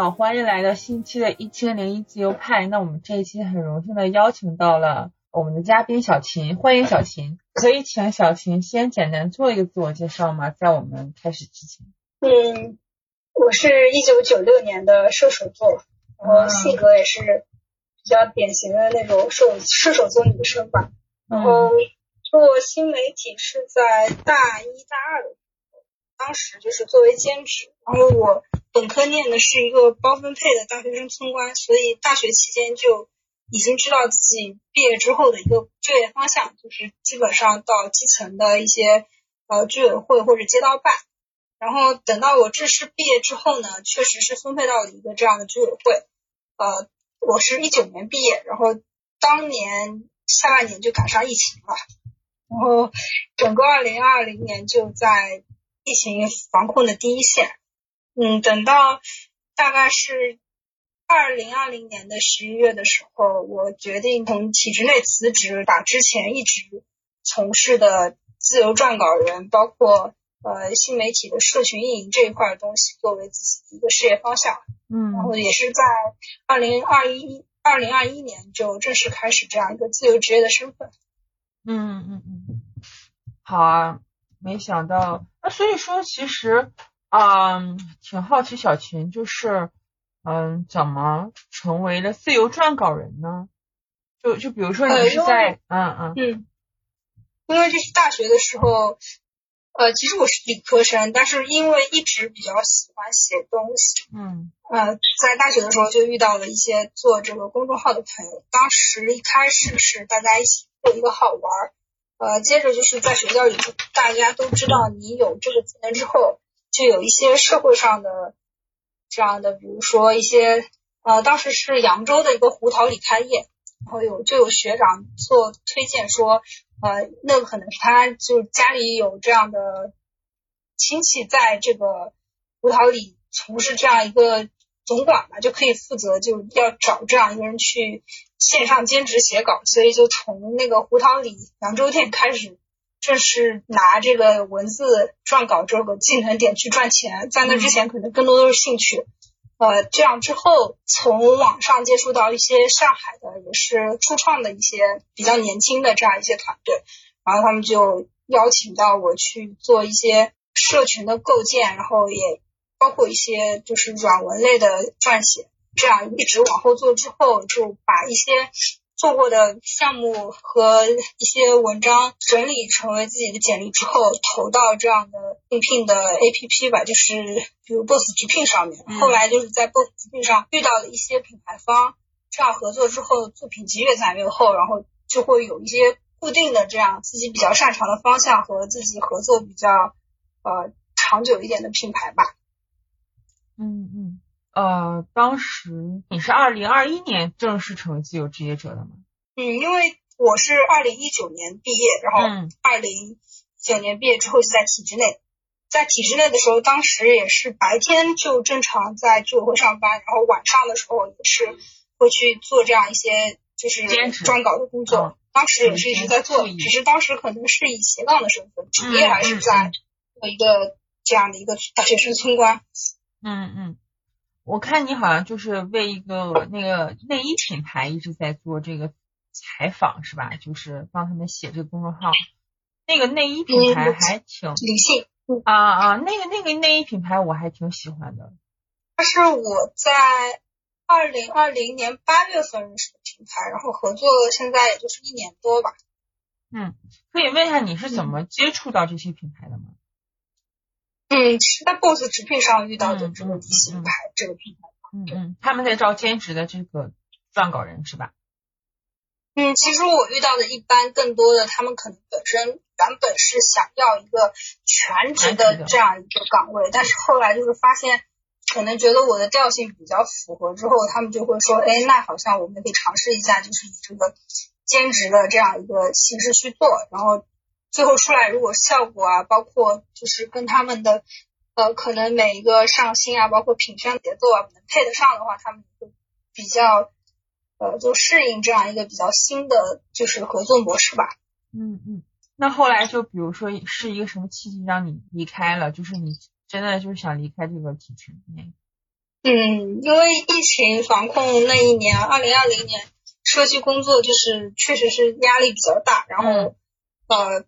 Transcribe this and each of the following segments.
好，欢迎来到新期的一千零一自由派。那我们这一期很荣幸的邀请到了我们的嘉宾小秦，欢迎小秦。可以请小秦先简单做一个自我介绍吗？在我们开始之前。嗯，我是一九九六年的射手座，然后性格也是比较典型的那种射射手座女生吧。然后做新媒体是在大一大二的时候，当时就是作为兼职。然后我本科念的是一个包分配的大学生村官，所以大学期间就已经知道自己毕业之后的一个就业方向，就是基本上到基层的一些呃居委会或者街道办。然后等到我正式毕业之后呢，确实是分配到了一个这样的居委会。呃，我是一九年毕业，然后当年下半年就赶上疫情了，然后整个二零二零年就在疫情防控的第一线。嗯，等到大概是二零二零年的十一月的时候，我决定从体制内辞职，把之前一直从事的自由撰稿人，包括呃，新媒体的社群运营这一块的东西作为自己的一个事业方向，嗯，然后也是在二零二一二零二一年就正式开始这样一个自由职业的身份。嗯嗯嗯，好啊，没想到，那所以说其实，嗯，挺好奇小秦就是，嗯，怎么成为了自由撰稿人呢？就就比如说你是在，嗯嗯嗯，因为这是大学的时候。呃，其实我是理科生，但是因为一直比较喜欢写东西，嗯，呃，在大学的时候就遇到了一些做这个公众号的朋友。当时一开始是大家一起做一个好玩儿，呃，接着就是在学校里，大家都知道你有这个技能之后，就有一些社会上的这样的，比如说一些，呃，当时是扬州的一个胡桃里开业，然后有就有学长做推荐说。呃，那可能是他就家里有这样的亲戚在这个胡桃里从事这样一个总管嘛，就可以负责就要找这样一个人去线上兼职写稿，所以就从那个胡桃里扬州店开始正式拿这个文字撰稿这个技能点去赚钱，在那之前可能更多都是兴趣。呃，这样之后，从网上接触到一些上海的也是初创的一些比较年轻的这样一些团队，然后他们就邀请到我去做一些社群的构建，然后也包括一些就是软文类的撰写，这样一直往后做之后，就把一些。做过的项目和一些文章整理成为自己的简历之后，投到这样的应聘的 APP 吧，就是比如 Boss 直聘上面。后来就是在 Boss 直聘上遇到了一些品牌方，这样合作之后，作品集越攒越厚，然后就会有一些固定的这样自己比较擅长的方向和自己合作比较呃长久一点的品牌吧。嗯嗯。呃，当时你是二零二一年正式成为自由职业者的吗？嗯，因为我是二零一九年毕业，然后二零一九年毕业之后就在体制内，在体制内的时候，当时也是白天就正常在居委会上班，然后晚上的时候也是会去做这样一些就是撰稿的工作。当时也是一直在做，只是当时可能是以斜杠的身份，主业还是在做一个这样的一个大学生村官。嗯嗯。我看你好像就是为一个那个内衣品牌一直在做这个采访是吧？就是帮他们写这个公众号。那个内衣品牌还挺理性啊啊，那个那个内衣品牌我还挺喜欢的。它是我在二零二零年八月份认识的品牌，然后合作现在也就是一年多吧。嗯，可以问一下你是怎么接触到这些品牌的吗？嗯，是在 BOSS 直聘上遇到的这个理性牌这个品牌。嗯嗯，他们在招兼职的这个撰稿人是吧？嗯，其实我遇到的一般更多的，他们可能本身原本是想要一个全职的这样一个岗位，但是后来就是发现，可能觉得我的调性比较符合之后，他们就会说，哎，那好像我们可以尝试一下，就是以这个兼职的这样一个形式去做，然后。最后出来，如果效果啊，包括就是跟他们的呃，可能每一个上新啊，包括品宣节奏啊，能配得上的话，他们会比较呃，就适应这样一个比较新的就是合作模式吧。嗯嗯。那后来就比如说是一个什么契机让你离开了？就是你真的就是想离开这个体制内？嗯，因为疫情防控那一年，二零二零年，社区工作就是确实是压力比较大，然后呃，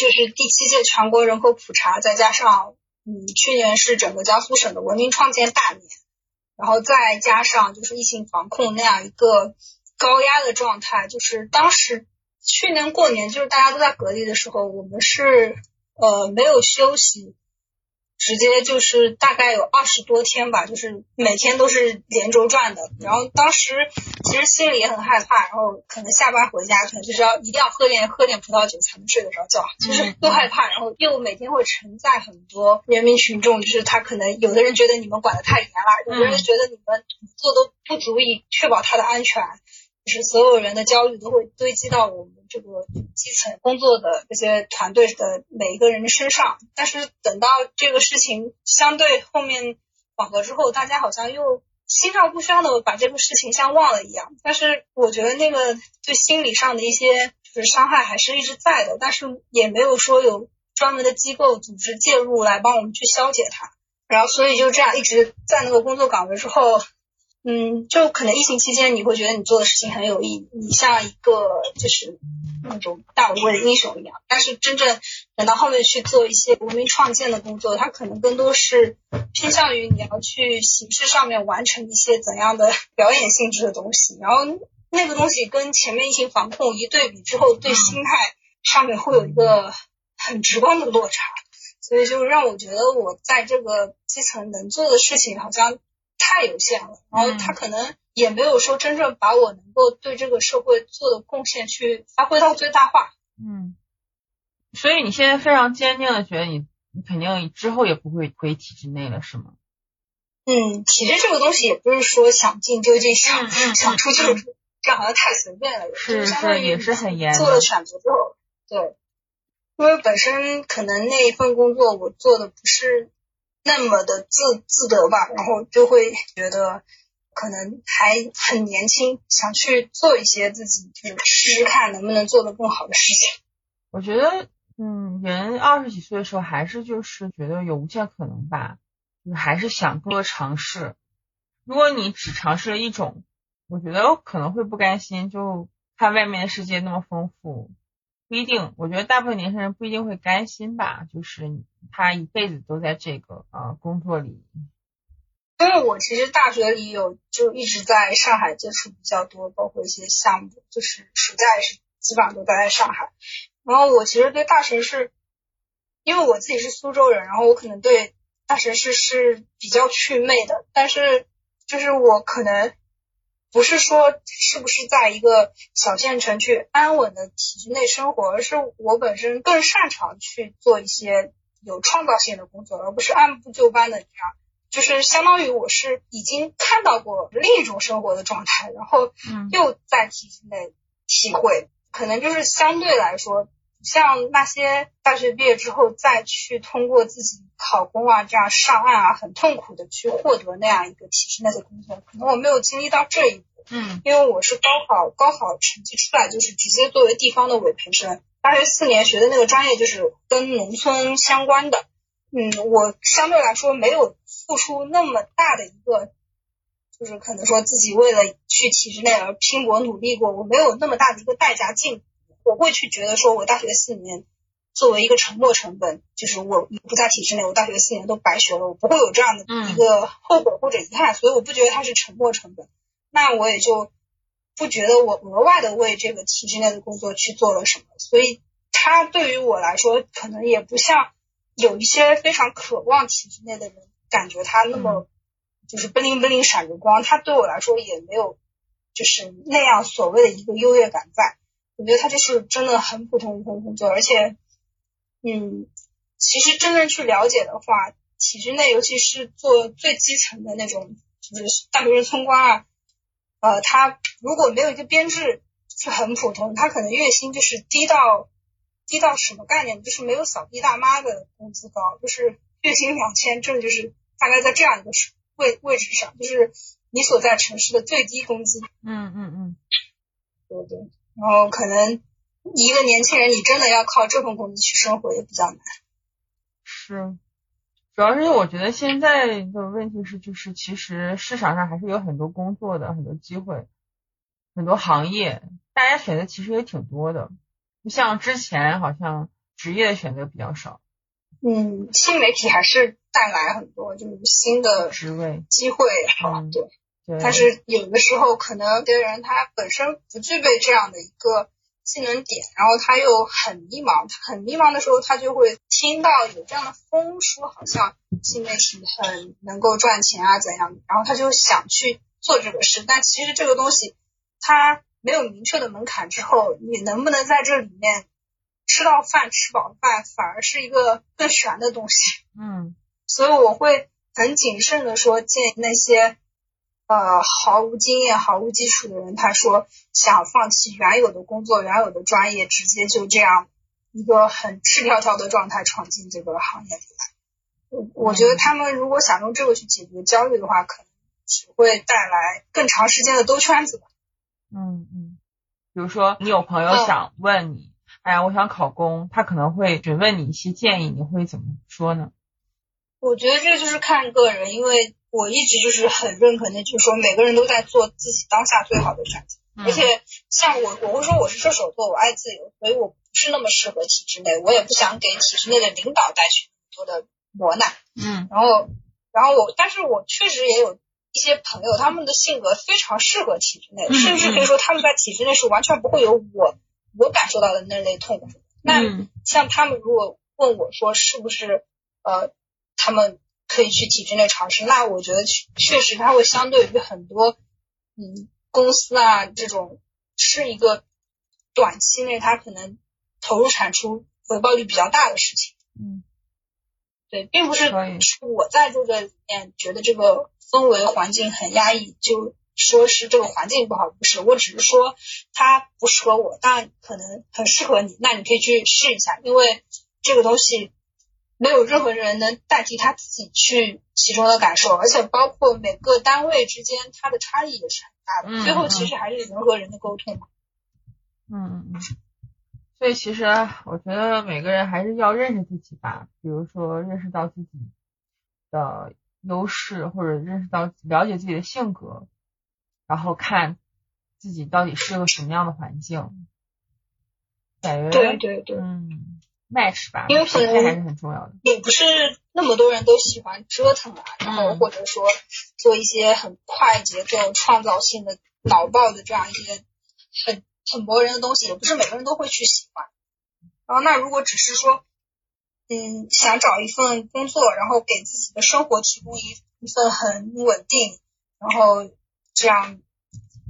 就是第七届全国人口普查，再加上嗯，去年是整个江苏省的文明创建大年，然后再加上就是疫情防控那样一个高压的状态，就是当时去年过年就是大家都在隔离的时候，我们是呃没有休息。直接就是大概有二十多天吧，就是每天都是连轴转的。然后当时其实心里也很害怕，然后可能下班回家可能就是要一定要喝点喝点葡萄酒才能睡得着觉，就是又害怕。然后又每天会承载很多人民群众，就是他可能有的人觉得你们管得太严了，有的人觉得你们做的不足以确保他的安全。是所有人的焦虑都会堆积到我们这个基层工作的这些团队的每一个人的身上，但是等到这个事情相对后面缓和之后，大家好像又心照不宣的把这个事情像忘了一样。但是我觉得那个对心理上的一些就是伤害还是一直在的，但是也没有说有专门的机构组织介入来帮我们去消解它。然后所以就这样一直在那个工作岗位之后。嗯，就可能疫情期间你会觉得你做的事情很有意义，你像一个就是那种大无畏的英雄一样。但是真正等到后面去做一些文明创建的工作，它可能更多是偏向于你要去形式上面完成一些怎样的 表演性质的东西。然后那个东西跟前面疫情防控一对比之后，对心态上面会有一个很直观的落差。所以就让我觉得我在这个基层能做的事情好像。太有限了，然后他可能也没有说真正把我能够对这个社会做的贡献去发挥到最大化。嗯，所以你现在非常坚定的觉得你你肯定之后也不会回体制内了，是吗？嗯，体制这个东西也不是说想进就进，想想出就出，这好像太随便了。是是也是很严。做了选择之后，对，因为本身可能那一份工作我做的不是。那么的自自得吧，然后就会觉得可能还很年轻，想去做一些自己就是试试看能不能做得更好的事情。我觉得，嗯，人二十几岁的时候还是就是觉得有无限可能吧，就还是想多尝试。如果你只尝试了一种，我觉得可能会不甘心，就看外面的世界那么丰富。不一定，我觉得大部分年轻人不一定会甘心吧，就是他一辈子都在这个呃工作里。因为我其实大学里有就一直在上海接触比较多，包括一些项目，就是暑假也是基本上都待在上海。然后我其实对大城市，因为我自己是苏州人，然后我可能对大城市是比较祛魅的，但是就是我可能。不是说是不是在一个小县城去安稳的体制内生活，而是我本身更擅长去做一些有创造性的工作，而不是按部就班的这样。就是相当于我是已经看到过另一种生活的状态，然后又在体制内体会，可能就是相对来说，像那些大学毕业之后再去通过自己考公啊这样上岸啊，很痛苦的去获得那样一个体制内的工作，可能我没有经历到这一步。嗯，因为我是高考，高考成绩出来就是直接作为地方的委培生，大学四年学的那个专业就是跟农村相关的。嗯，我相对来说没有付出那么大的一个，就是可能说自己为了去体制内而拼搏努力过，我没有那么大的一个代价进，我会去觉得说我大学四年作为一个沉没成本，就是我不在体制内，我大学四年都白学了，我不会有这样的一个后果或者遗憾，所以我不觉得它是沉没成本。那我也就不觉得我额外的为这个体制内的工作去做了什么，所以它对于我来说，可能也不像有一些非常渴望体制内的人，感觉他那么就是不灵不灵闪着光。它对我来说也没有就是那样所谓的一个优越感在。我觉得他就是真的很普通一份工作，而且，嗯，其实真正去了解的话，体制内尤其是做最基层的那种，就是大学生村官啊。呃，他如果没有一个编制，是很普通，他可能月薪就是低到低到什么概念？就是没有扫地大妈的工资高，就是 月薪两千，这就是大概在这样一个位位置上，就是你所在城市的最低工资。嗯嗯嗯，对对。然后可能一个年轻人，你真的要靠这份工资去生活也比较难。是。主主要是我觉得现在的问题是，就是其实市场上还是有很多工作的，很多机会，很多行业，大家选择其实也挺多的，不像之前好像职业选择比较少。嗯，新媒体还是带来很多就是新的职位机会，好，嗯对。对，但是有的时候可能有的人他本身不具备这样的一个技能点，然后他又很迷茫，他很迷茫的时候，他就会听到有这样的风说，好像新媒体很能够赚钱啊怎样，然后他就想去做这个事，但其实这个东西它没有明确的门槛之后，你能不能在这里面吃到饭、吃饱饭，反而是一个更悬的东西。嗯。所以我会很谨慎的说，建议那些呃毫无经验、毫无基础的人，他说想放弃原有的工作、原有的专业，直接就这样一个很赤条条的状态闯进这个行业里来。我我觉得他们如果想用这个去解决焦虑的话，可能只会带来更长时间的兜圈子吧。嗯嗯，比如说你有朋友嗯想问你，哎呀，我想考公，他可能会询问你一些建议，你会怎么说呢？我觉得这就是看个人，因为我一直就是很认可那句说，每个人都在做自己当下最好的选择。嗯而且像我，我会说我是射手座，我爱自由，所以我不是那么适合体制内，我也不想给体制内的领导带去很多的磨难。嗯然后，然后我，但是我确实也有一些朋友，他们的性格非常适合体制内，嗯甚至可以说他们在体制内是完全不会有我我感受到的那类痛苦。那嗯像他们如果问我说是不是呃他们可以去体制内尝试，那我觉得确确实它会相对于很多嗯公司啊这种是一个短期内它可能投入产出回报率比较大的事情。嗯。对，并不是我在这个里面觉得这个氛围环境很压抑，就说是这个环境不好，不是，我只是说它不适合我，但可能很适合你，那你可以去试一下，因为这个东西没有任何人能代替他自己去其中的感受，而且包括每个单位之间它的差异也是很大的，嗯最后其实还是人和人的沟通嘛。嗯嗯嗯。所以其实我觉得每个人还是要认识自己吧，比如说认识到自己的优势，或者认识到了解自己的性格，然后看自己到底适合什么样的环境。感觉对对对。嗯，match 吧，因为可能匹配还是很重要的。也不是那么多人都喜欢折腾啊，然后嗯或者说做一些很快节奏、创造性的、脑爆的这样一些很很磨人的东西，也不是每个人都会去喜欢。然后那如果只是说，嗯，想找一份工作，然后给自己的生活提供一一份很稳定，然后这样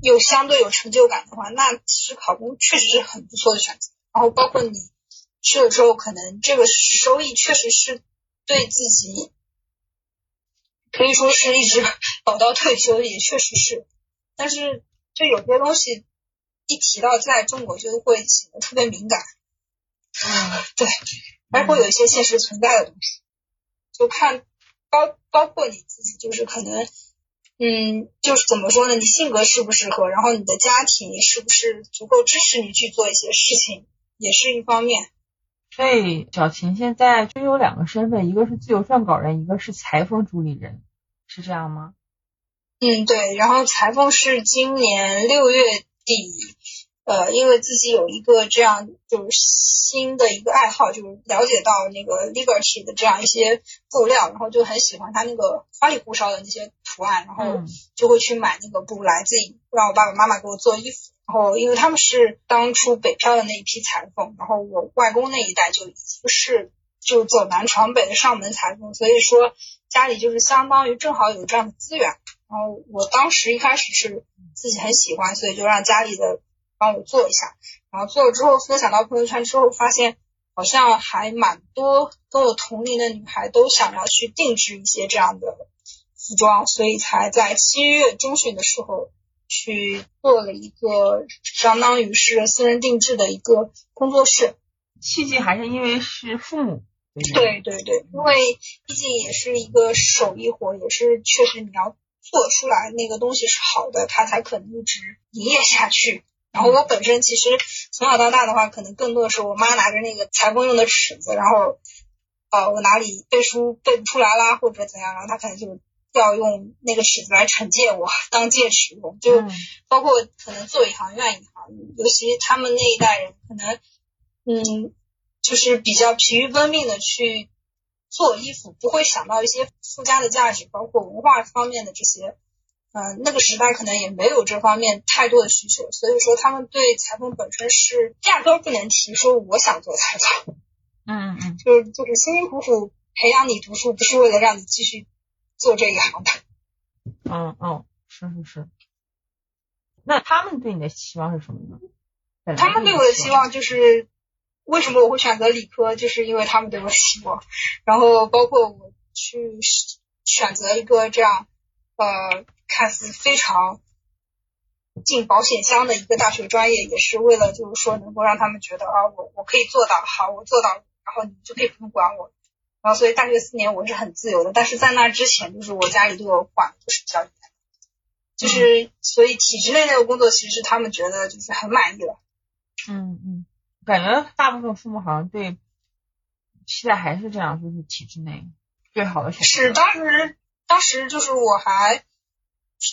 又相对有成就感的话，那其实考公确实是很不错的选择。然后包括你去了之后，可能这个收益确实是对自己可以说是一直 保到退休，也确实是。但是就有些东西一提到在中国就会显得特别敏感，嗯对，还会有一些现实存在的东西，就看包包括你自己，就是可能。嗯，就是怎么说呢？你性格适不适合，然后你的家庭是不是足够支持你去做一些事情，也是一方面。所以小琴现在就有两个身份，一个是自由撰稿人，一个是裁缝主理人，是这样吗？嗯，对。然后裁缝是今年六月底，呃，因为自己有一个这样就是新的一个爱好，就是了解到那个 Liberty 的这样一些布料，然后就很喜欢它那个花里胡哨的那些图案，然后嗯就会去买那个布来自己让我爸爸妈妈给我做衣服。然后因为他们是当初北漂的那一批裁缝，然后我外公那一代就已经是就走南闯北的上门裁缝，所以说家里就是相当于正好有这样的资源。然后我当时一开始是自己很喜欢，所以就让家里的帮我做一下。然后做了之后分享到朋友圈之后，发现好像还蛮多跟我同龄的女孩都想要去定制一些这样的服装，所以才在七月中旬的时候去做了一个相当于是私人定制的一个工作室。契机还是因为是父母。对对对，因为毕竟也是一个手艺活，也是确实你要做出来那个东西是好的，它才可能一直营业下去。然后我本身其实从小到大的话，可能更多的是我妈拿着那个裁缝用的尺子，然后呃我哪里背书背不出来啦，或者怎样，然后她可能就要用那个尺子来惩戒我，当戒尺用。就包括可能做一行怨一行，尤其他们那一代人，可能嗯，就是比较疲于奔命的去做衣服，不会想到一些附加的价值，包括文化方面的这些。嗯，那个时代可能也没有这方面太多的需求，所以说他们对裁缝本身是压根不能提说我想做裁缝。嗯嗯，就是就是辛辛苦苦培养你读书，不是为了让你继续做这一行的。嗯嗯，是是是。那他们对你的期望是什么呢？他们对我的期望就是为什么我会选择理科，就是因为他们对我的期望。然后包括我去选择一个这样呃。看似非常进保险箱的一个大学专业，也是为了就是说能够让他们觉得啊，我我可以做到，好，我做到，然后你就可以不用管我。然后所以大学四年我是很自由的，但是在那之前，就是我家里对我管的是比较严，就是所以体制内那个工作其实是他们觉得就是很满意了。嗯嗯，感觉大部分父母好像对现在还是这样，就是体制内最好的选择。是当时当时就是我还。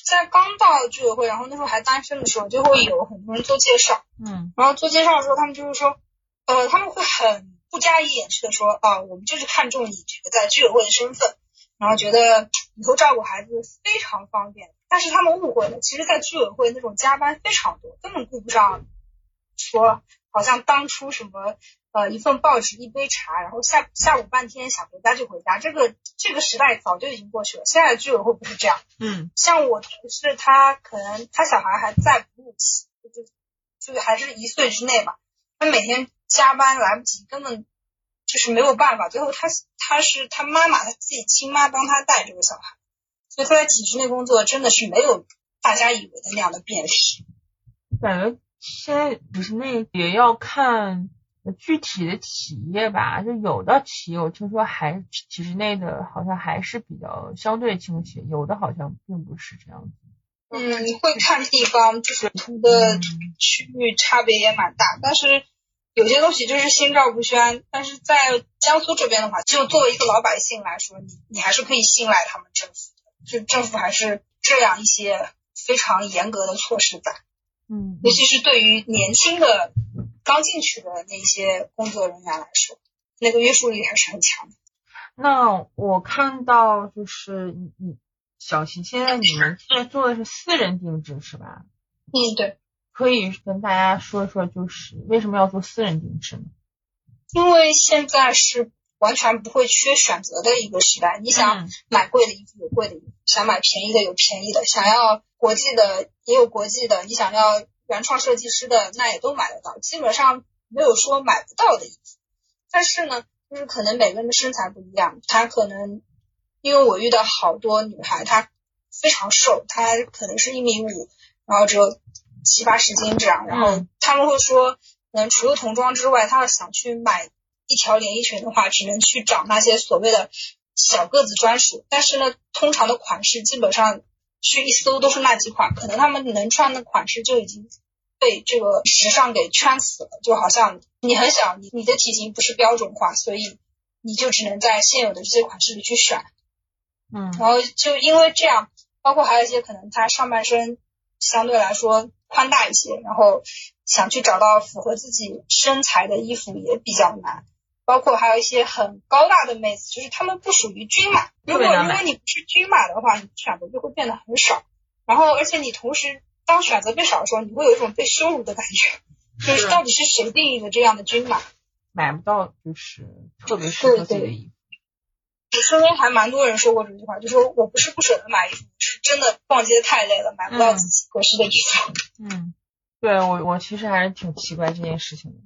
在刚到居委会，然后那时候还单身的时候，就会有很多人做介绍。嗯，然后做介绍的时候，他们就是说，呃，他们会很不加以掩饰的说，啊，我们就是看中你这个在居委会的身份，然后觉得以后照顾孩子非常方便。但是他们误会了，其实，在居委会那种加班非常多，根本顾不上说，好像当初什么。呃，一份报纸，一杯茶，然后下下午半天想回家就回家，这个这个时代早就已经过去了。现在的居委会不是这样，嗯，像我同事，他可能他小孩还在哺乳期，就就还是一岁之内吧，他每天加班来不及，根本就是没有办法。最后他他是他妈妈他自己亲妈帮他带这个小孩，所以他在体制内工作真的是没有大家以为的那样的便利。感觉现在体制内也要看。具体的企业吧，就有的企业我听说还体制内的，好像还是比较相对清晰，有的好像并不是这样子。嗯，会看地方，就是图的区域差别也蛮大。但是有些东西就是心照不宣。但是在江苏这边的话，就作为一个老百姓来说，你你还是可以信赖他们政府的，就政府还是这样一些非常严格的措施在。嗯，尤其是对于年轻的。刚进去的那些工作人员来说，那个约束力还是很强的。那我看到就是你你小齐，现在你们在做的是私人定制是吧？嗯，对。可以跟大家说说，就是为什么要做私人定制呢？因为现在是完全不会缺选择的一个时代。你想买贵的衣服有贵的衣服，想买便宜的有便宜的，想要国际的也有国际的，你想要。原创设计师的那也都买得到，基本上没有说买不到的衣服。但是呢，就是可能每个人的身材不一样，他可能因为我遇到好多女孩，她非常瘦，她可能是一米五，然后只有七八十斤这样。然后他们会说，嗯，除了童装之外，他要想去买一条连衣裙的话，只能去找那些所谓的小个子专属。但是呢，通常的款式基本上。去一搜都是那几款，可能他们能穿的款式就已经被这个时尚给圈死了。就好像你很小，你你的体型不是标准化，所以你就只能在现有的这些款式里去选。嗯，然后就因为这样，包括还有一些可能他上半身相对来说宽大一些，然后想去找到符合自己身材的衣服也比较难。包括还有一些很高大的妹子，就是她们不属于均码。如果如果你不是均码的话，你选择就会变得很少。然后，而且你同时当选择变少的时候，你会有一种被羞辱的感觉，就是到底是谁定义的这样的均码？买不到就是特别适合自己的衣服。我身边还蛮多人说过这句话，就说我不是不舍得买衣服，是真的逛街太累了，买不到自己合适的衣服。嗯，对我我其实还是挺奇怪这件事情的。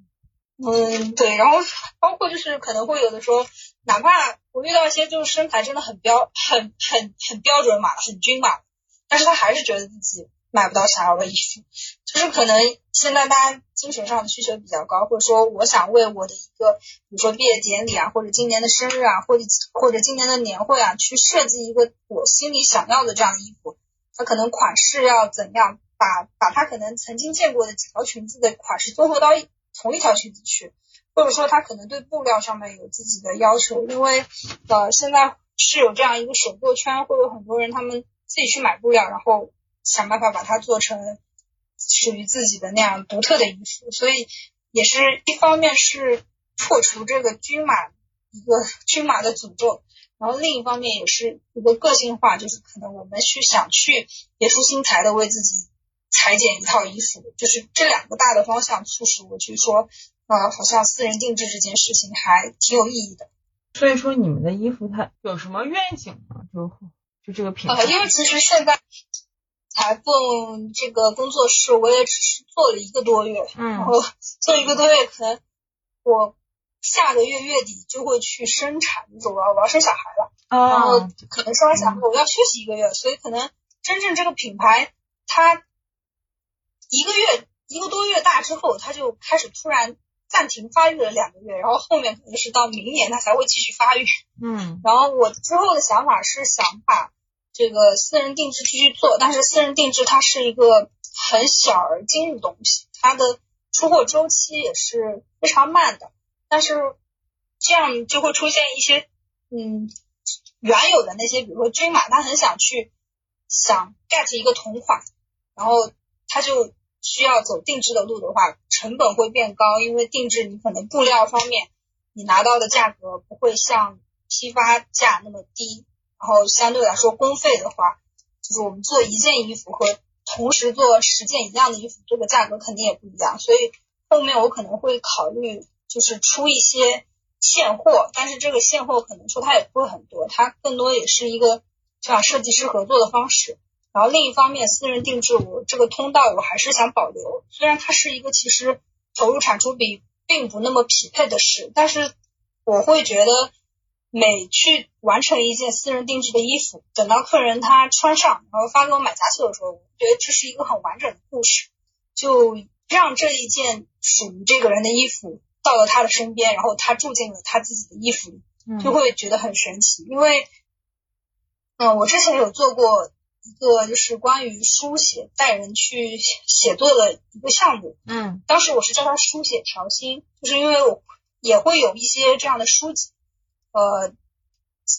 嗯，对，然后包括就是可能会有的时候，哪怕我遇到一些就是身材真的很标、很很很标准码、很均码，但是他还是觉得自己买不到想要的衣服，就是可能现在大家精神上的需求比较高，或者说我想为我的一个，比如说毕业典礼啊，或者今年的生日啊，或者或者今年的年会啊，去设计一个我心里想要的这样的衣服，他可能款式要怎样，把把他可能曾经见过的几条裙子的款式综合到。同一条裙子去，或者说他可能对布料上面有自己的要求，因为呃现在是有这样一个手作圈，会有很多人他们自己去买布料，然后想办法把它做成属于自己的那样独特的衣服，所以也是一方面是破除这个均码一个 均码的诅咒，然后另一方面也是一个个性化，就是可能我们去想去别出心裁的为自己裁剪一套衣服，就是这两个大的方向促使我去说。呃，好像私人定制这件事情还挺有意义的。所以说，你们的衣服它有什么愿景吗？就就这个品牌？因为其实现在裁缝这个工作室，我也只是做了一个多月，嗯，然后做一个多月，可能我下个月月底就会去生产，我要我要生小孩了，然后可能生完小孩我要休息一个月，所以可能真正这个品牌它一个月一个多月大之后，它就开始突然。暂停发育了两个月，然后后面可能是到明年它才会继续发育。嗯，然后我之后的想法是想把这个私人定制继续做，但是私人定制它是一个很小而精的东西，它的出货周期也是非常慢的。但是这样就会出现一些嗯原有的那些，比如说均码，他很想去想 get 一个同款，然后他就。需要走定制的路的话，成本会变高，因为定制你可能布料方面你拿到的价格不会像批发价那么低，然后相对来说工费的话，就是我们做一件衣服和同时做十件一样的衣服，这个价格肯定也不一样，所以后面我可能会考虑就是出一些现货，但是这个现货可能说它也不会很多，它更多也是一个像设计师合作的方式。然后另一方面，私人定制我这个通道我还是想保留，虽然它是一个其实投入产出比并不那么匹配的事，但是我会觉得每去完成一件私人定制的衣服，等到客人他穿上，然后发给我买家秀的时候，我觉得这是一个很完整的故事，就让这一件属于这个人的衣服到了他的身边，然后他住进了他自己的衣服里，就会觉得很神奇。因为，嗯，我之前有做过。一个就是关于书写带人去写作的一个项目，嗯，当时我是叫他书写调心，就是因为我也会有一些这样的书籍，呃，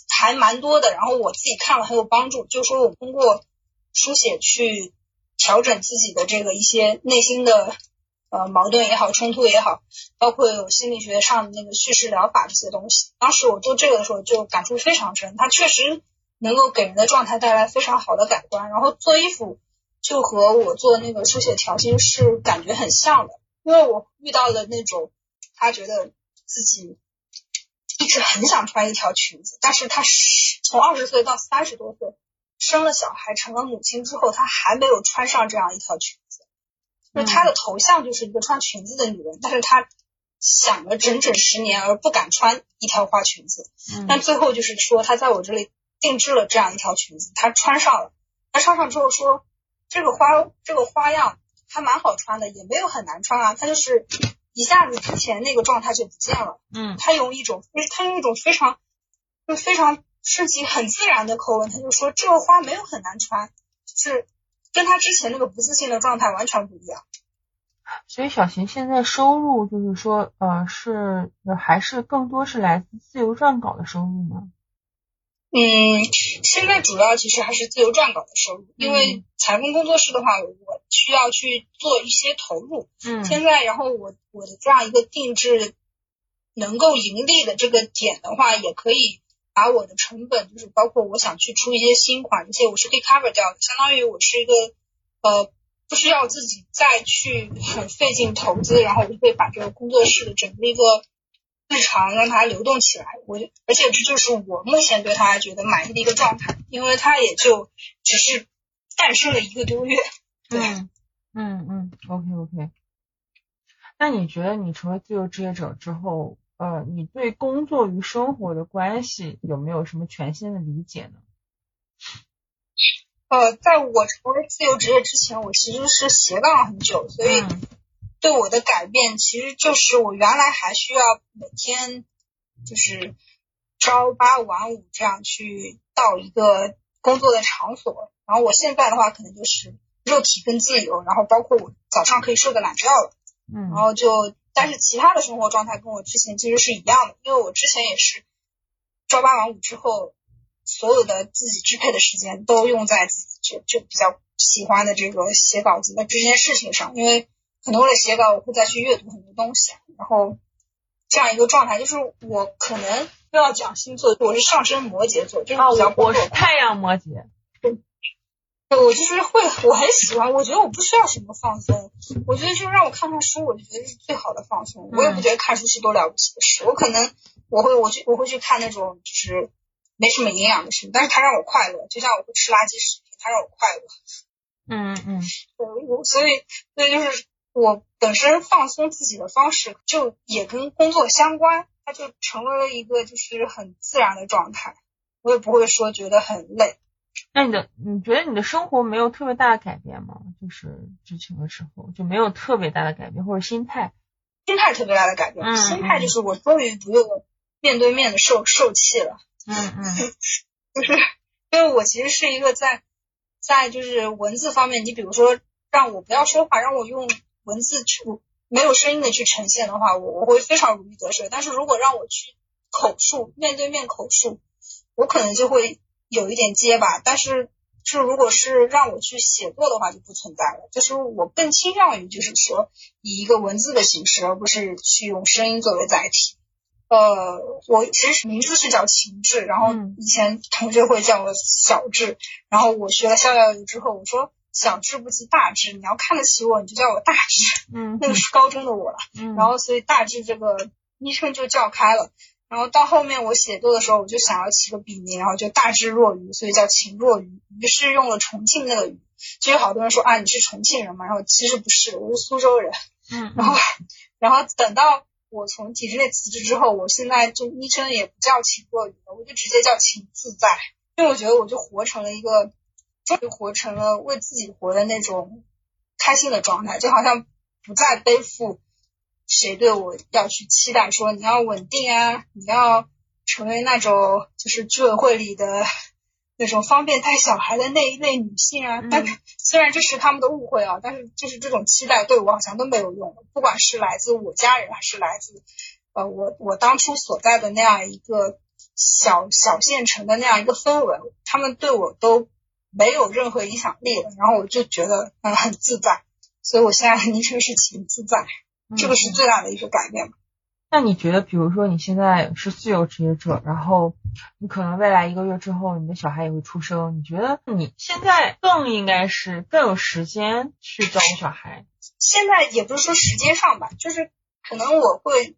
还蛮多的，然后我自己看了很有帮助，就说我通过书写去调整自己的这个一些内心的呃矛盾也好，冲突也好，包括有心理学上的那个叙事疗法这些东西，当时我做这个的时候就感触非常深，它确实。能够给人的状态带来非常好的感官，然后做衣服就和我做那个书写调心是感觉很像的，因为我遇到了那种他觉得自己一直很想穿一条裙子，但是她从二十岁到三十多岁生了小孩成了母亲之后，她还没有穿上这样一条裙子，就是她的头像就是一个穿裙子的女人，但是她想了整整十年而不敢穿一条花裙子，但最后就是说她在我这里。定制了这样一条裙子，她穿上了，她穿上之后说，这个花这个花样还蛮好穿的，也没有很难穿啊。她就是一下子之前那个状态就不见了，嗯，他用一种，他用一种非常就非常顺其很自然的口吻，他就说这个花没有很难穿，就是跟他之前那个不自信的状态完全不一样。所以小琴现在收入就是说，呃，是还是更多是来自自由撰稿的收入吗？嗯，现在主要其实还是自由撰稿的收入，因为裁缝工作室的话，我需要去做一些投入。嗯，现在然后我我的这样一个定制能够盈利的这个点的话，也可以把我的成本，就是包括我想去出一些新款，这些我是可以 cover 掉的，相当于我是一个呃不需要自己再去很费劲投资，然后我就可以把这个工作室的整个一个。日常让它流动起来，我而且这就是我目前对它觉得满意的一个状态，因为它也就只是诞生了一个多月。嗯嗯嗯，OK OK。那你觉得你成为自由职业者之后，呃，你对工作与生活的关系有没有什么全新的理解呢？呃，在我成为自由职业之前，我其实是斜杠了很久，所以。对我的改变，其实就是我原来还需要每天就是朝八晚五这样去到一个工作的场所，然后我现在的话可能就是肉体更自由，然后包括我早上可以睡个懒觉了，嗯，然后就但是其他的生活状态跟我之前其实是一样的，因为我之前也是朝八晚五之后，所有的自己支配的时间都用在自己就就比较喜欢的这个写稿子的这件事情上，因为可能为了写稿，我会再去阅读很多东西，然后这样一个状态，就是我可能又要讲星座，我是上升摩羯座，就是比较我是太阳摩羯。对我就是会，我很喜欢。我觉得我不需要什么放松，我觉得就让我看看书，我就觉得是最好的放松。我也不觉得看书是多了不起的事。我可能我会我去我会去看那种就是没什么营养的书，但是它让我快乐，就像我会吃垃圾食品，它让我快乐。嗯嗯。我所以所以就是我本身放松自己的方式，就也跟工作相关，它就成为了一个就是很自然的状态。我也不会说觉得很累。那你的你觉得你的生活没有特别大的改变吗？就是之前的时候就没有特别大的改变，或者心态，心态特别大的改变。心态就是我终于不用面对面的受受气了。嗯嗯，就是因为我其实是一个在在就是文字方面，你比如说让我不要说话，让我用文字去没有声音的去呈现的话，我我会非常如鱼得水。但是如果让我去口述面对面口述，我可能就会。有一点结巴，但是就如果是让我去写作的话，就不存在了。就是我更倾向于就是说以一个文字的形式，而不是去用声音作为载体。呃，我其实名字是叫秦志，然后以前同学会叫我小志，然后我学了逍遥游之后，我说小智不及大智，你要看得起我，你就叫我大智。嗯，那个是高中的我了。嗯，然后所以大智这个昵称就叫开了。然后到后面我写作的时候，我就想要起个笔名，然后就大智若愚，所以叫秦若愚。于是用了重庆那个愚，就有好多人说啊你是重庆人嘛，然后其实不是，我是苏州人。嗯。然后，然后等到我从体制内辞职之后，我现在就昵称也不叫秦若愚了，我就直接叫秦自在，因为我觉得我就活成了一个，终于活成了为自己活的那种开心的状态，就好像不再背负。谁对我要去期待说你要稳定啊，你要成为那种就是居委会里的 那种方便带小孩的那一类女性啊？但 虽然这是他们的误会啊，但是就是这种期待对我好像都没有用。不管是来自我家人，还是来自呃我我当初所在的那样一个小小县城的那样一个氛围，他们对我都没有任何影响力了。然后我就觉得嗯很自在，所以我现在昵称是秦自在。这个是最大的一个改变。那你觉得，比如说你现在是自由职业者，然后你可能未来一个月之后，你的小孩也会出生，你觉得你现在更应该是更有时间去照顾小孩？现在也不是说时间上吧，就是可能我会就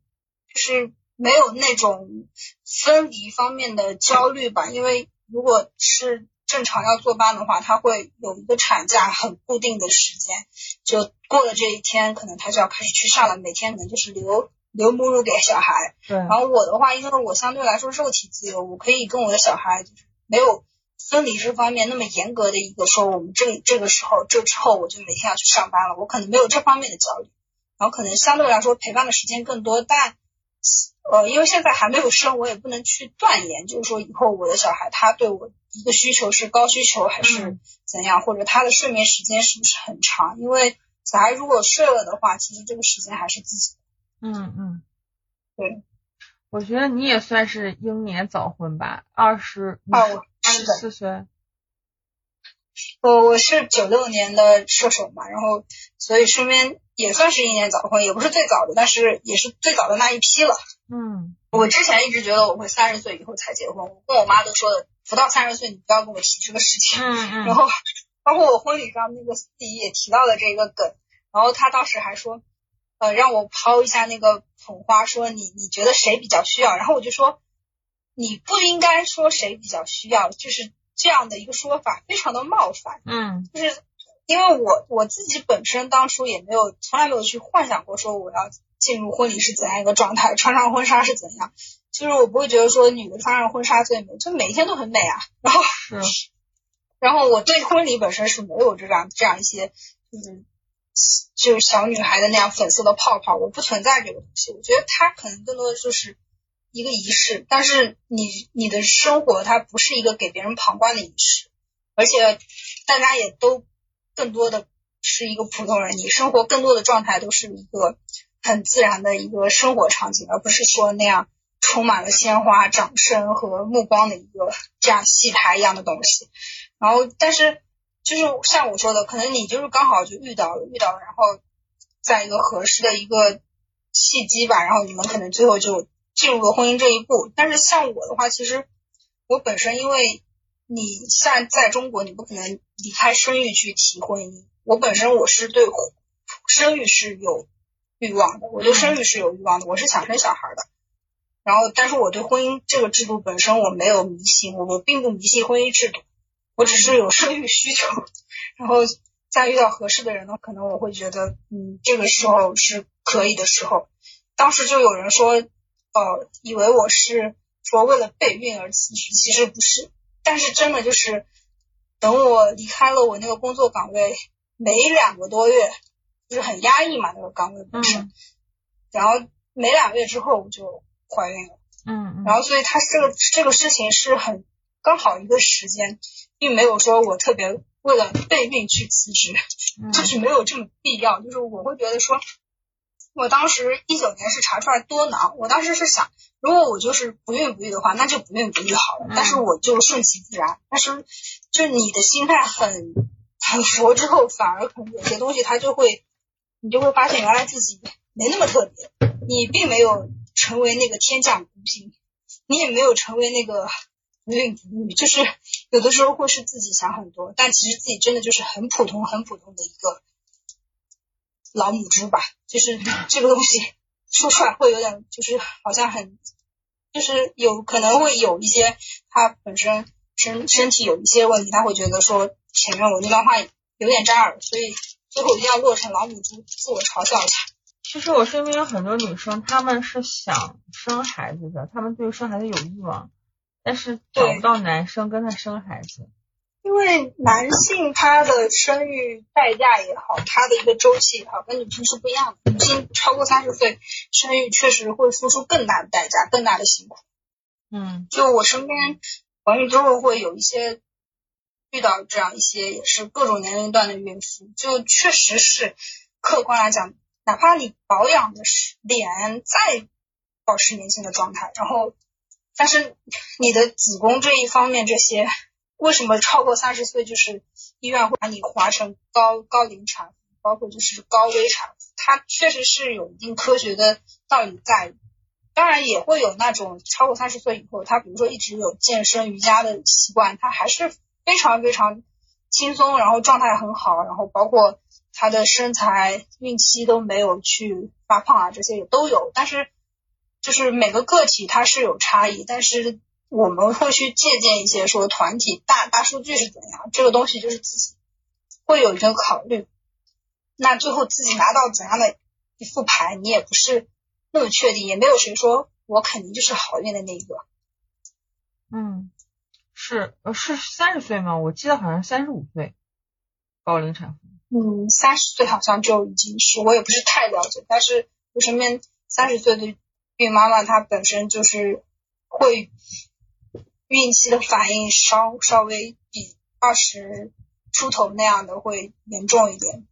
是没有那种分离方面的焦虑吧，因为如果是。正常要坐班的话，他会有一个产假很固定的时间，就过了这一天，可能他就要开始去上了。每天可能就是留留母乳给小孩。对。然后我的话，因为我相对来说肉体自由，我可以跟我的小孩就是没有分离这方面那么严格的一个说，我们这这个时候这之后我就每天要去上班了，我可能没有这方面的焦虑。然后可能相对来说陪伴的时间更多，但。呃，因为现在还没有生，我也不能去断言，就是说以后我的小孩他对我一个需求是高需求还是怎样，或者他的睡眠时间是不是很长？因为小孩如果睡了的话，其实这个时间还是自己。嗯嗯，对，我觉得你也算是英年早婚吧，二十二十四岁。我我是九六年的射手嘛，然后所以身边也算是一年早婚，也不是最早的，但是也是最早的那一批了。嗯，我之前一直觉得我会三十岁以后才结婚，我跟我妈都说的，不到三十岁你不要跟我提这个事情。嗯嗯。然后包括我婚礼上那个司仪也提到了这个梗，然后他当时还说，呃，让我抛一下那个捧花，说你你觉得谁比较需要？然后我就说，你不应该说谁比较需要，就是。这样的一个说法非常的冒犯，嗯，就是因为我我自己本身当初也没有从来没有去幻想过说我要进入婚礼是怎样一个状态，穿上婚纱是怎样，就是我不会觉得说女的穿上婚纱最美，就每一天都很美啊。然后是，然后我对婚礼本身是没有这样这样一些就是就是小女孩的那样粉色的泡泡，我不存在这个东西。我觉得它可能更多的就是。一个仪式，但是你你的生活它不是一个给别人旁观的仪式，而且大家也都更多的是一个普通人，你生活更多的状态都是一个很自然的一个生活场景，而不是说那样充满了鲜花、掌声和目光的一个这样戏台一样的东西。然后，但是就是像我说的，可能你就是刚好就遇到了，遇到了，然后在一个合适的一个契机吧，然后你们可能最后就进入了婚姻这一步。但是像我的话，其实我本身因为你像在中国，你不可能离开生育去提婚姻。我本身我是对生育是有欲望的，我对生育是有欲望的，我是想生小孩的。然后，但是我对婚姻这个制度本身我没有迷信，我我并不迷信婚姻制度，我只是有生育需求。然后再遇到合适的人呢，可能我会觉得，嗯，这个时候是可以的时候。当时就有人说，呃，以为我是说为了备孕而辞职，其实不是。但是真的就是，等我离开了我那个工作岗位。没两个多月，就是很压抑嘛，那个岗位本身。然后没两个月之后我就怀孕了。嗯嗯。然后所以他这个这个事情是很刚好一个时间，并没有说我特别为了备孕去辞职，就是没有这么必要。就是我会觉得说，我当时一九年是查出来多囊，我当时是想，如果我就是不孕不育的话，那就不孕不育好了。但是我就顺其自然。但是就你的心态很。很佛之后，反而可能有些东西它就会，你就会发现原来自己没那么特别，你并没有成为那个天降孤星，你也没有成为那个不孕不育，就是有的时候会是自己想很多，但其实自己真的就是很普通很普通的一个老母猪吧，就是这个东西说出来会有点就是好像很，就是有可能会有一些他本身身身体有一些问题，他会觉得说。前面我那段话有点扎耳，所以最后一定要落成老母猪，自我嘲笑一下。其实我身边有很多女生，她们是想生孩子的，她们对生孩子有欲望，但是找不到男生跟她生孩子。因为男性他的生育代价也好，他的一个周期也好，跟女性是不一样的。女性超过三十岁生育，确实会付出更大的代价，更大的辛苦。嗯，就我身边怀孕之后会有一些。遇到这样一些也是各种年龄段的孕妇，就确实是客观来讲，哪怕你保养的是脸再保持年轻的状态，然后但是你的子宫这一方面这些，为什么超过三十岁就是医院会把你划成高高龄产妇，包括就是高危产妇，它确实是有一定科学的道理在。当然也会有那种超过三十岁以后，他比如说一直有健身瑜伽的习惯，他还是。非常非常轻松，然后状态很好，然后包括她的身材、孕期都没有去发胖啊，这些也都有。但是就是每个个体它是有差异，但是我们会去借鉴一些说团体大大数据是怎样，这个东西就是自己会有一个考虑。那最后自己拿到怎样的一副牌，你也不是那么确定，也没有谁说我肯定就是好运的那一个。嗯。是呃是三十岁吗？我记得好像三十五岁高龄产妇。嗯，三十岁好像就已经是，我也不是太了解，但是我身边三十岁的孕妈妈，她本身就是会孕期的反应稍稍微比二十出头那样的会严重一点。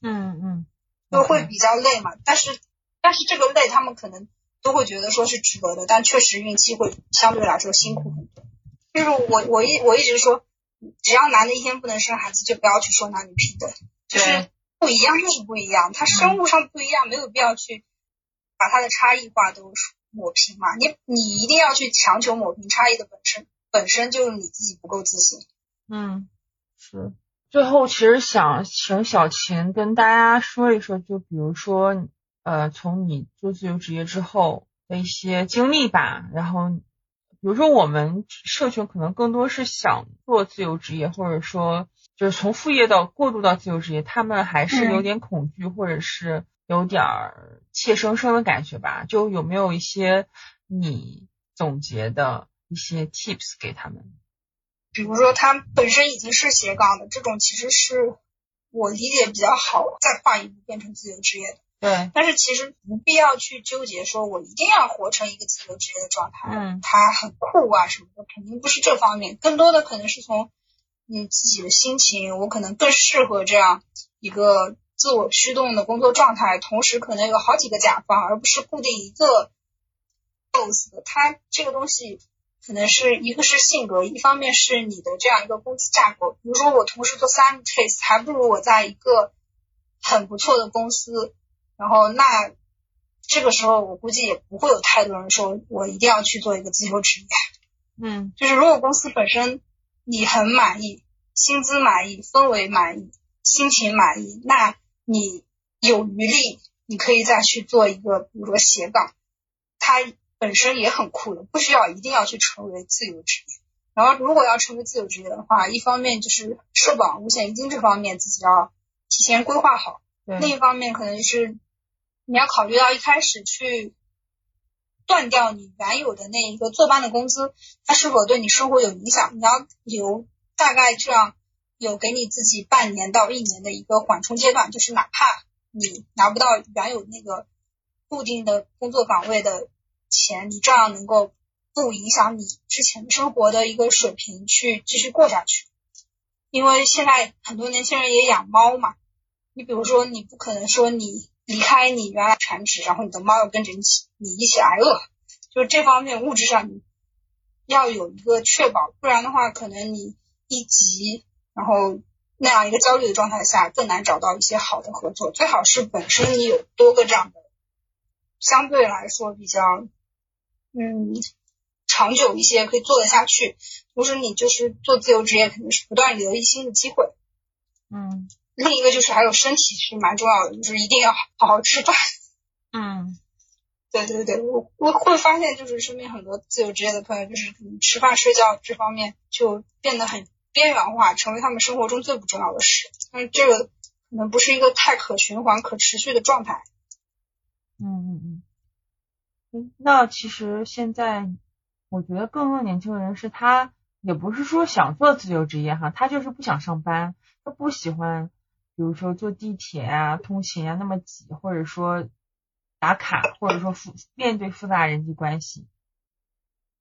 嗯嗯，就会比较累嘛，但是但是这个累他们可能都会觉得说是值得的，但确实孕期会相对来说辛苦很多。就是我我一我一直说，只要男的一天不能生孩子，就不要去说男女平等，就是不一样就是不一样，他生物上不一样，没有必要去把他的差异化都抹平嘛。你你一定要去强求抹平差异的本身，本身就是你自己不够自信。嗯，是。最后其实想请小琴跟大家说一说，就比如说呃，从你做自由职业之后的一些经历吧，然后。比如说，我们社群可能更多是想做自由职业，或者说就是从副业到过渡到自由职业，他们还是有点恐惧，或者是有点怯生生的感觉吧？就有没有一些你总结的一些 tips 给他们？比如说，他本身已经是斜杠的，这种其实是我理解比较好，再跨一步变成自由职业的。对，但是其实不必要去纠结，说我一定要活成一个自由职业的状态，嗯，他很酷啊什么的，肯定不是这方面，更多的可能是从你自己的心情，我可能更适合这样一个自我驱动的工作状态，同时可能有好几个甲方，而不是固定一个 boss。它这个东西可能是一个是性格，一方面是你的这样一个工资架构。比如说我同时做三个 case，还不如我在一个很不错的公司。然后那这个时候我估计也不会有太多人说我一定要去做一个自由职业。嗯，就是如果公司本身你很满意，薪资满意，氛围满意。心情满意，那你有余力，你可以再去做一个，比如说斜杠，它本身也很酷的，不需要一定要去成为自由职业。然后，如果要成为自由职业的话，一方面就是社保、五险一金这方面自己要提前规划好；另一方面，可能就是你要考虑到一开始去断掉你原有的那一个坐班的工资，它是否对你生活有影响？你要留大概这样。有给你自己半年到一年的一个缓冲阶段，就是哪怕你拿不到原有那个固定的工作岗位的钱，你照样能够不影响你之前生活的一个水平去继续过下去。因为现在很多年轻人也养猫嘛，你比如说你不可能说你离开你原来全职，然后你的猫要跟着你起你一起挨饿，就是这方面物质上你要有一个确保，不然的话可能你一急。然后那样一个焦虑的状态下，更难找到一些好的合作。最好是本身你有多个这样的，相对来说比较嗯长久一些，可以做得下去。同时，你就是做自由职业，肯定是不断留意新的机会。嗯。另一个就是还有身体是蛮重要的，就是一定要好好吃饭。嗯。对对对，我我会发现，就是身边很多自由职业的朋友，就是可能吃饭睡觉这方面就变得很。边缘化成为他们生活中最不重要的事，但是这个可能不是一个太可循环、可持续的状态。嗯嗯嗯。嗯，那其实现在我觉得更多年轻人是他也不是说想做自由职业哈，他就是不想上班，他不喜欢，比如说坐地铁啊、通勤啊那么挤，或者说打卡，或者说复面对复杂人际关系。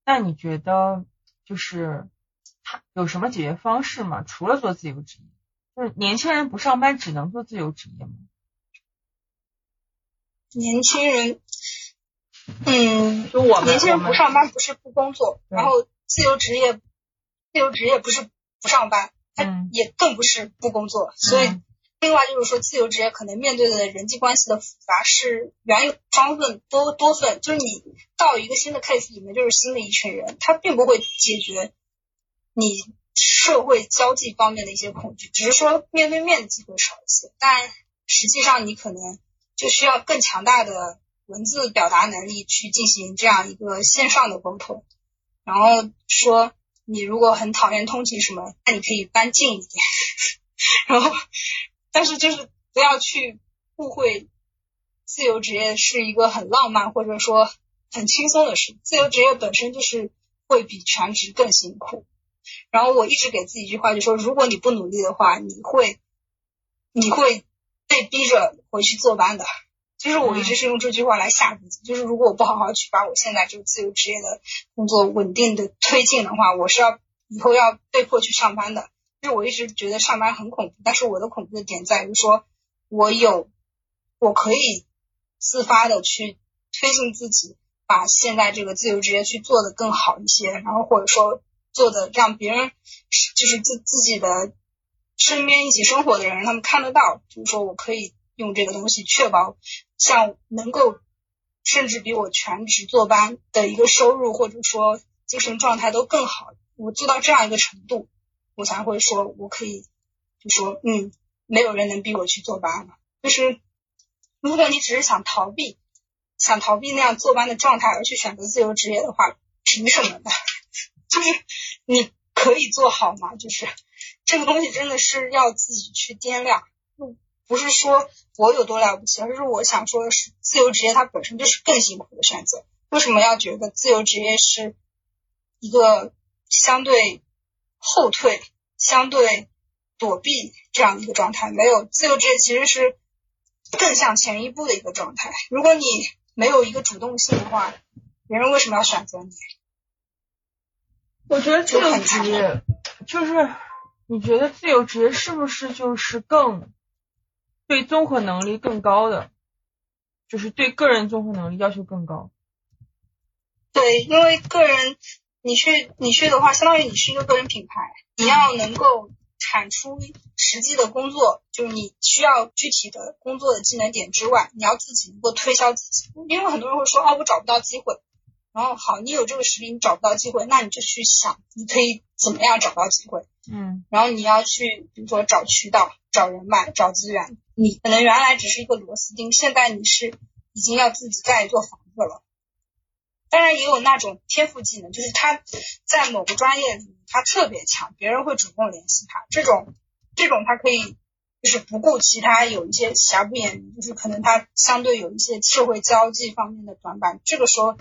那你觉得就是他？有什么解决方式吗？除了做自由职业，就是年轻人不上班只能做自由职业吗？年轻人，嗯，就我们年轻人不上班不是不工作，然后自由职业，自由职业不是不上班，他也更不是不工作。所以，另外就是说，自由职业可能面对的人际关系的复杂是原有双份多多份，就是你到一个新的 case 里面，就是新的一群人，他并不会解决。你社会交际方面的一些恐惧，只是说面对面的机会少一些，但实际上你可能就需要更强大的文字表达能力去进行这样一个线上的沟通。然后说你如果很讨厌通勤什么，那你可以搬近一点。然后，但是就是不要去误会，自由职业是一个很浪漫或者说很轻松的事。自由职业本身就是会比全职更辛苦。然后我一直给自己一句话，就说如果你不努力的话，你会你会被逼着回去坐班的。就是我一直是用这句话来吓自己，就是如果我不好好去把我现在这个自由职业的工作稳定的推进的话，我是要以后要被迫去上班的。就我一直觉得上班很恐怖，但是我的恐怖的点在于说，我有我可以自发的去推进自己，把现在这个自由职业去做的更好一些，然后或者说。做的让别人就是自自己的身边一起生活的人，他们看得到，就是说我可以用这个东西确保像能够甚至比我全职坐班的一个收入或者说精神状态都更好。我做到这样一个程度，我才会说我可以就说嗯，没有人能逼我去坐班了。就是如果你只是想逃避，想逃避那样坐班的状态而去选择自由职业的话，凭什么呢？就是你可以做好吗？就是这个东西真的是要自己去掂量，不是说我有多了不起，而是我想说的是，自由职业它本身就是更辛苦的选择。为什么要觉得自由职业是一个相对后退、相对躲避这样的一个状态？没有自由职业其实是更向前一步的一个状态。如果你没有一个主动性的话，别人为什么要选择你？我觉得自由职业就是，你觉得自由职业是不是就是更对综合能力更高的，就是对个人综合能力要求更高。对，因为个人你去你去的话，相当于你是一个个人品牌，你要能够产出实际的工作，就是你需要具体的工作的技能点之外，你要自己能够推销自己。因为很多人会说啊，我找不到机会。然后好，你有这个实力，你找不到机会，那你就去想，你可以怎么样找到机会。嗯，然后你要去，比如说找渠道、找人脉、找资源。你可能原来只是一个螺丝钉，现在你是已经要自己盖一座房子了。当然也有那种天赋技能，就是他在某个专业他特别强，别人会主动联系他。这种这种他可以就是不顾其他有一些瑕不掩瑜，就是可能他相对有一些社会交际方面的短板，这个时候。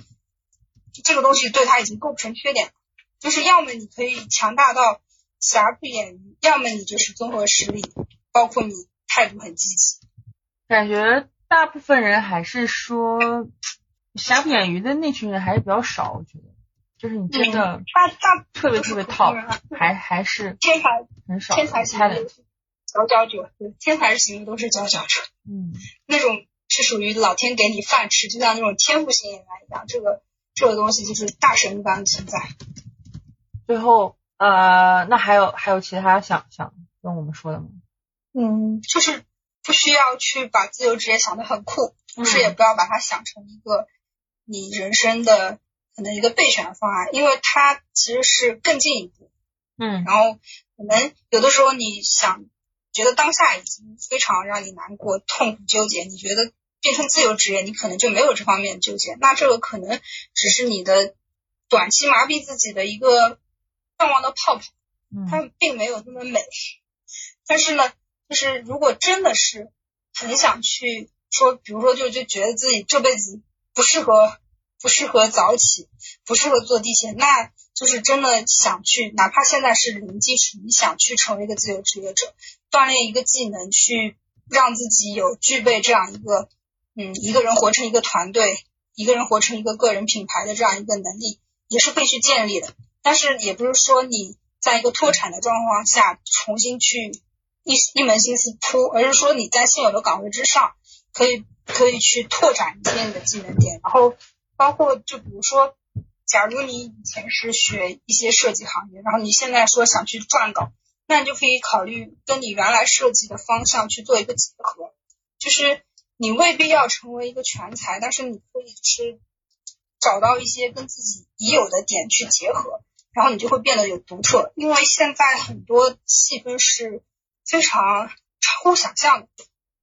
这个东西对他已经构不成缺点了，就是要么你可以强大到瑕不掩瑜，要么你就是综合实力，包括你态度很积极。感觉大部分人还是说瑕不掩瑜的那群人还是比较少，我觉得，就是你真的大大特别特别 top，还还是天才很少，天才型的佼佼者，对，天才型的都是佼佼者，嗯，那种是属于老天给你饭吃，就像那种天赋型演员一样，这个。这个东西就是大神一般的存在。最后，呃，那还有还有其他想想跟我们说的吗？嗯，就是不需要去把自由职业想得很酷，同时也不要把它想成一个你人生的可能一个备选方案，因为它其实是更进一步。嗯。然后可能有的时候你想觉得当下已经非常让你难过、痛苦、纠结，你觉得。变成自由职业，你可能就没有这方面的纠结。那这个可能只是你的短期麻痹自己的一个愿望的泡泡，它并没有那么美。但是呢，就是如果真的是很想去说，比如说就就觉得自己这辈子不适合不适合早起，不适合坐地铁，那就是真的想去，哪怕现在是零基础，你想去成为一个自由职业者，锻炼一个技能，去让自己有具备这样一个。嗯，一个人活成一个团队，一个人活成一个个人品牌的这样一个能力，也是可以去建立的。但是也不是说你在一个脱产的状况下重新去一一门心思扑，而是说你在现有的岗位之上，可以可以去拓展一些你的技能点。然后包括就比如说，假如你以前是学一些设计行业，然后你现在说想去撰稿，那你就可以考虑跟你原来设计的方向去做一个结合，就是。你未必要成为一个全才，但是你可以是找到一些跟自己已有的点去结合，然后你就会变得有独特。因为现在很多细分是非常超乎想象的，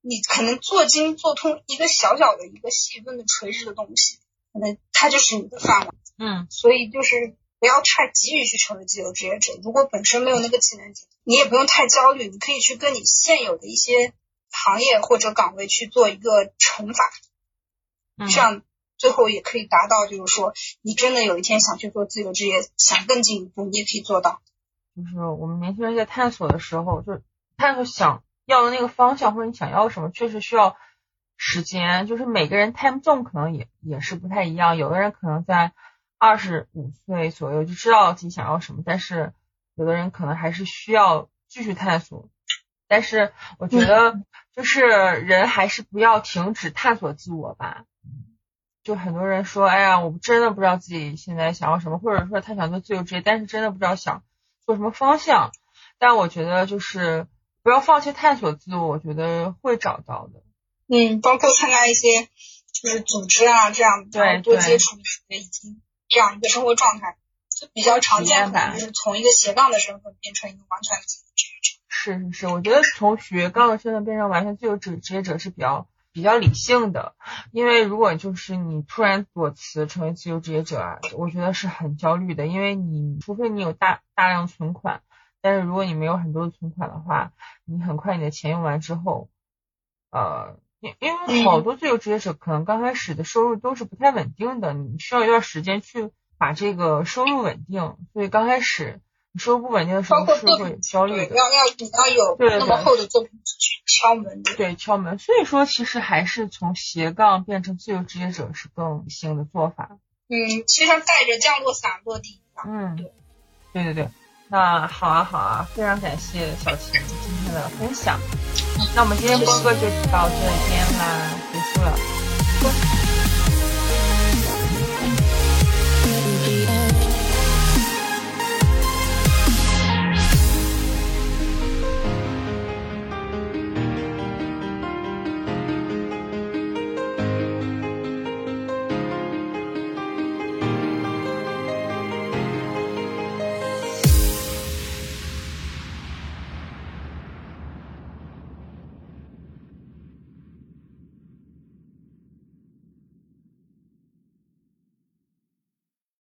你可能做精做通一个小小的一个细分的垂直的东西，可能它就是你的饭碗。嗯，所以就是不要太急于去成为自由职业者。如果本身没有那个技能点，你也不用太焦虑，你可以去跟你现有的一些。行业或者岗位去做一个乘法，这样最后也可以达到，就是说你真的有一天想去做自由职业，想更进一步，你也可以做到。就是我们年轻人在探索的时候，就探索想要的那个方向或者你想要什么，确实需要时间。就是每个人 time zone 可能也也是不太一样，有的人可能在二十五岁左右就知道自己想要什么，但是有的人可能还是需要继续探索。但是我觉得，就是人还是不要停止探索自我吧。就很多人说，哎呀，我真的不知道自己现在想要什么，或者说他想做自由职业，但是真的不知道想做什么方向。但我觉得就是不要放弃探索自我，我觉得会找到的。嗯，包括参加一些就是组织啊这样，对，多接触一些已经这样一个生活状态，就比较常见的，就是从一个斜杠的身份变成一个完全的自由职业者。是是是，我觉得从学杠的身份变成完全自由职职业者是比较比较理性的，因为如果就是你突然裸辞成为自由职业者啊，我觉得是很焦虑的，因为你除非你有大大量存款，但是如果你没有很多的存款的话，你很快你的钱用完之后，呃，因因为好多自由职业者可能刚开始的收入都是不太稳定的，你需要一段时间去把这个收入稳定，所以刚开始。收入不稳定的时候是会焦虑的，要要你要有那么厚的作品去敲门，对敲门。所以说，其实还是从斜杠变成自由职业者是更理性的做法。嗯，其实带着降落伞落地。嗯，对，对对对。那好啊好啊，非常感谢小琴今天的分享。那我们今天播客就到这边啦，结束了。